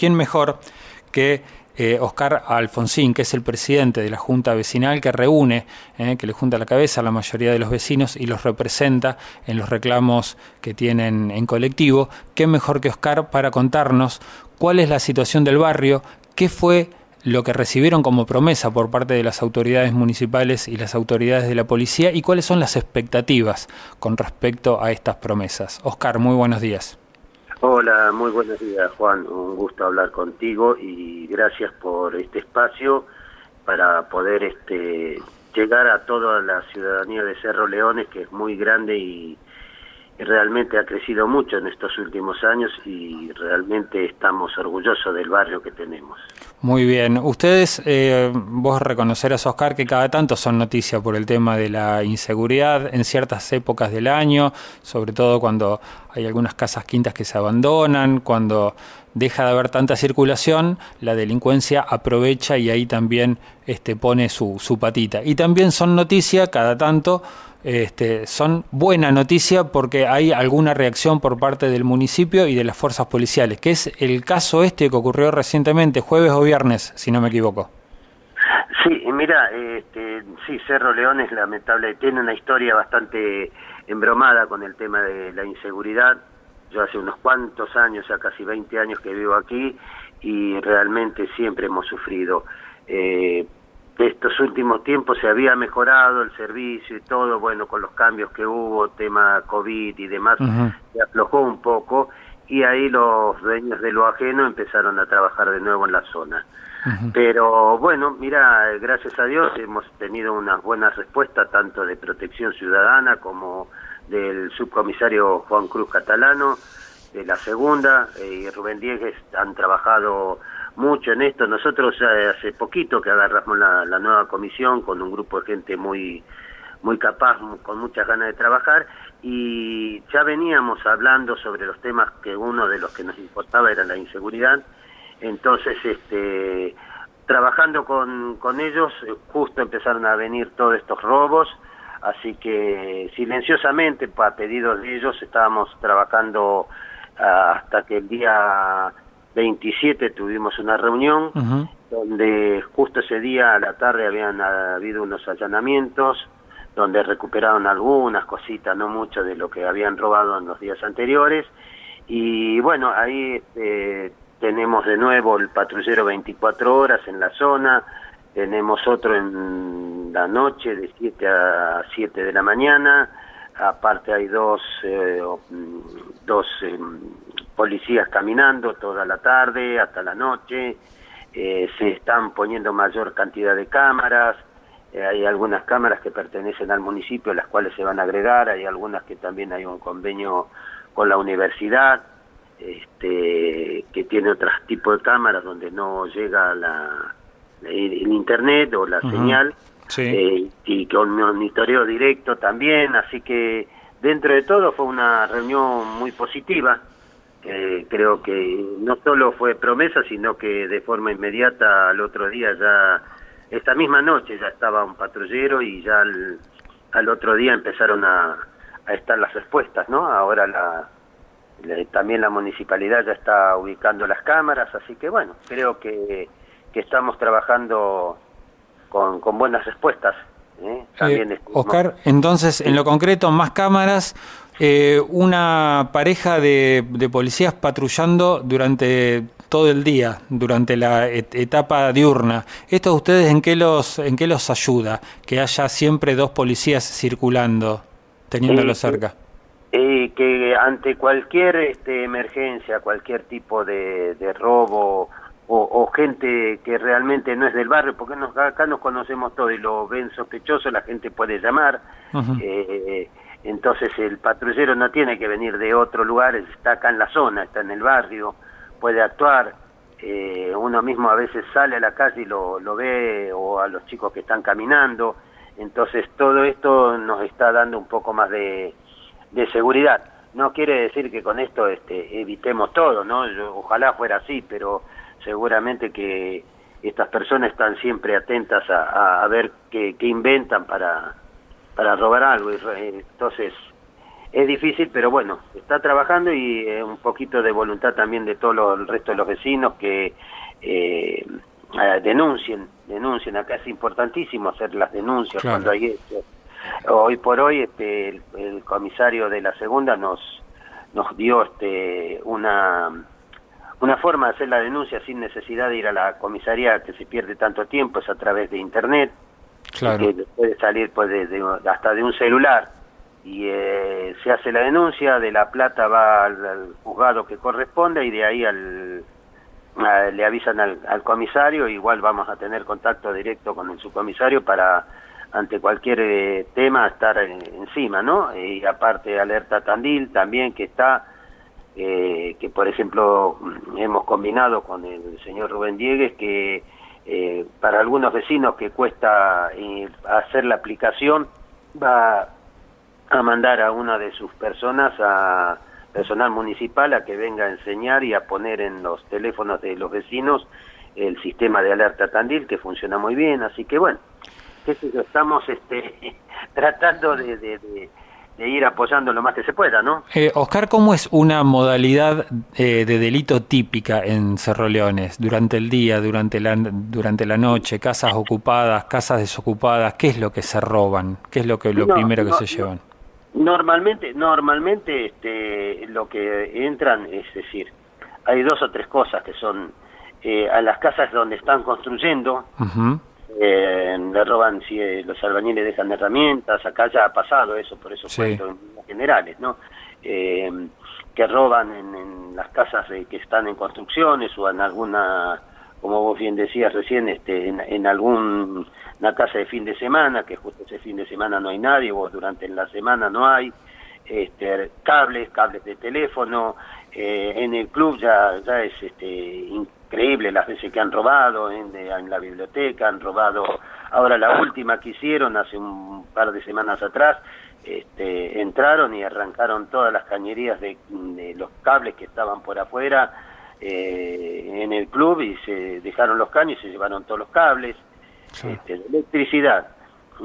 ¿quién mejor que eh, Oscar Alfonsín, que es el presidente de la Junta Vecinal que reúne, eh, que le junta la cabeza a la mayoría de los vecinos y los representa en los reclamos que tienen en colectivo. ¿Qué mejor que Oscar para contarnos cuál es la situación del barrio, qué fue lo que recibieron como promesa por parte de las autoridades municipales y las autoridades de la policía y cuáles son las expectativas con respecto a estas promesas. Oscar, muy buenos días. Hola, muy buenos días Juan, un gusto hablar contigo y gracias por este espacio para poder este, llegar a toda la ciudadanía de Cerro Leones que es muy grande y, realmente ha crecido mucho en estos últimos años y realmente estamos orgullosos del barrio que tenemos. Muy bien. Ustedes, eh, vos reconocerás, Oscar, que cada tanto son noticias por el tema de la inseguridad en ciertas épocas del año, sobre todo cuando hay algunas casas quintas que se abandonan, cuando deja de haber tanta circulación, la delincuencia aprovecha y ahí también este, pone su, su patita. Y también son noticias cada tanto este, son buena noticia porque hay alguna reacción por parte del municipio y de las fuerzas policiales, que es el caso este que ocurrió recientemente, jueves o viernes, si no me equivoco. Sí, mira, este, sí, Cerro León es lamentable, tiene una historia bastante embromada con el tema de la inseguridad. Yo hace unos cuantos años, ya casi 20 años que vivo aquí y realmente siempre hemos sufrido. Eh, estos últimos tiempos se había mejorado el servicio y todo, bueno, con los cambios que hubo, tema COVID y demás, se aflojó un poco y ahí los dueños de lo ajeno empezaron a trabajar de nuevo en la zona. Pero bueno, mira, gracias a Dios hemos tenido unas buenas respuestas tanto de protección ciudadana como del subcomisario Juan Cruz Catalano, de la segunda, eh, y Rubén Diegues han trabajado mucho en esto. Nosotros hace poquito que agarramos la, nueva comisión con un grupo de gente muy muy capaz, con muchas ganas de trabajar y ya veníamos hablando sobre los temas que uno de los que nos importaba era la inseguridad. Entonces, este trabajando con, con ellos, justo empezaron a venir todos estos robos, así que silenciosamente, a pedidos de ellos, estábamos trabajando hasta que el día 27 tuvimos una reunión donde justo ese día a la tarde habían habido unos allanamientos donde recuperaron algunas cositas, no mucho de lo que habían robado en los días anteriores. Y bueno, ahí este, tenemos de nuevo el patrullero 24 horas en la zona, tenemos otro en la noche de 7 a 7 de la mañana, aparte hay dos, eh, dos em, policías caminando toda la tarde hasta la noche, eh, se están poniendo mayor cantidad de cámaras, eh, hay algunas cámaras que pertenecen al municipio, las cuales se van a agregar, hay algunas que también hay un convenio con la universidad, este, que tiene otros tipos de cámaras donde no llega la, el, internet o la señal, eh, y con monitoreo directo también, así que dentro de todo fue una reunión muy positiva, creo que no solo fue promesa, sino que de forma inmediata al otro día ya, esta misma noche ya estaba un patrullero y ya al, otro día empezaron a, a, estar las respuestas, ¿no? Ahora la, también la municipalidad ya está ubicando las cámaras, así que bueno, creo que, que estamos trabajando con, con buenas respuestas. ¿eh? También eh, Oscar, entonces, en lo concreto, más cámaras, eh, una pareja de, policías patrullando durante todo el día, durante la etapa diurna. ¿Esto ustedes en qué los, en qué los ayuda? Que haya siempre dos policías circulando, teniéndolo cerca. Y que ante cualquier este, emergencia, cualquier tipo de, robo o, gente que realmente no es del barrio, porque acá nos conocemos todos y lo ven sospechoso, la gente puede llamar. Entonces el patrullero no tiene que venir de otro lugar, está acá en la zona, está en el barrio, puede actuar. Eh, uno mismo a veces sale a la calle y lo, lo ve, o a los chicos que están caminando. Entonces todo esto nos está dando un poco más de, de seguridad. No quiere decir que con esto este, evitemos todo, ¿no? ojalá fuera así, pero seguramente que estas personas están siempre atentas a, a ver qué, qué inventan para, para robar algo. Entonces, es difícil, pero bueno, está trabajando y eh, un poquito de voluntad también de todo el resto de los vecinos que eh, denuncien, denuncien. Acá es importantísimo hacer las denuncias cuando hay esto. Hoy por hoy este, el, comisario de la segunda nos nos dio este una una forma de hacer la denuncia sin necesidad de ir a la comisaría que se pierde tanto tiempo es a través de internet claro. que puede salir pues hasta de un celular y eh, se hace la denuncia, de la plata va al, juzgado que corresponde y de ahí al, le avisan al, comisario, igual vamos a tener contacto directo con el subcomisario para ante cualquier eh, tema estar encima, ¿no? Y aparte alerta Tandil también que está, eh, que por ejemplo hemos combinado con el señor Rubén Diegues que para algunos vecinos que cuesta hacer la aplicación va a mandar a una de sus personas, a personal municipal, a que venga a enseñar y a poner en los teléfonos de los vecinos el sistema de alerta Tandil, que funciona muy bien, así que bueno, estamos este, tratando de, ir apoyando lo más que se pueda, ¿no? Eh, Oscar, ¿cómo es una modalidad eh, de delito típica en Cerro Leones? Durante el día, durante la, durante la noche, casas ocupadas, casas desocupadas, ¿qué es lo que se roban? ¿Qué es lo que lo primero que se llevan? Normalmente, normalmente este, lo que entran, es decir, hay dos o tres cosas que son eh, a las casas donde están construyendo, eh, le roban si eh, los albañiles dejan herramientas, acá ya ha pasado eso, por eso sí. en generales, ¿no? que roban en, las casas que están en construcciones o en alguna, como vos bien decías recién, este, en, en algún una casa de fin de semana, que justo ese fin de semana no hay nadie, o durante la semana no hay, este, cables, cables de teléfono, eh, en el club ya, ya es este, increíble las veces que han robado, en, en la biblioteca han robado, ahora la última que hicieron hace un par de semanas atrás, este, entraron y arrancaron todas las cañerías de, los cables que estaban por afuera eh, en el club y se dejaron los caños y se llevaron todos los cables. Este, electricidad,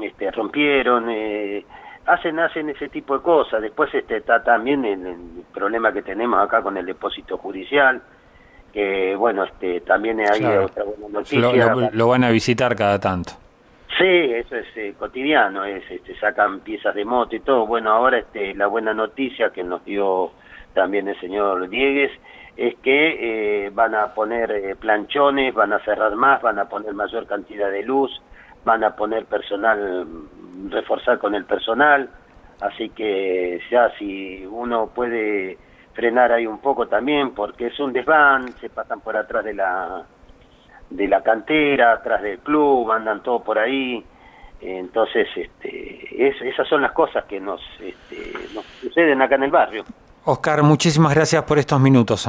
este, rompieron, eh, hacen hacen ese tipo de cosas. Después este, está también el, problema que tenemos acá con el depósito judicial, que bueno, este, también hay otra buena noticia. Lo, van a visitar cada tanto. Sí, eso es eh, cotidiano, es, este, sacan piezas de moto y todo. Bueno, ahora este, la buena noticia que nos dio también el señor Diegues es que eh, van a poner eh, planchones, van a cerrar más, van a poner mayor cantidad de luz, van a poner personal, reforzar con el personal, así que ya si uno puede frenar ahí un poco también, porque es un desván, se pasan por atrás de la de la cantera, atrás del club, andan todo por ahí, entonces este, esas son las cosas que nos, este, nos suceden acá en el barrio. Oscar, muchísimas gracias por estos minutos.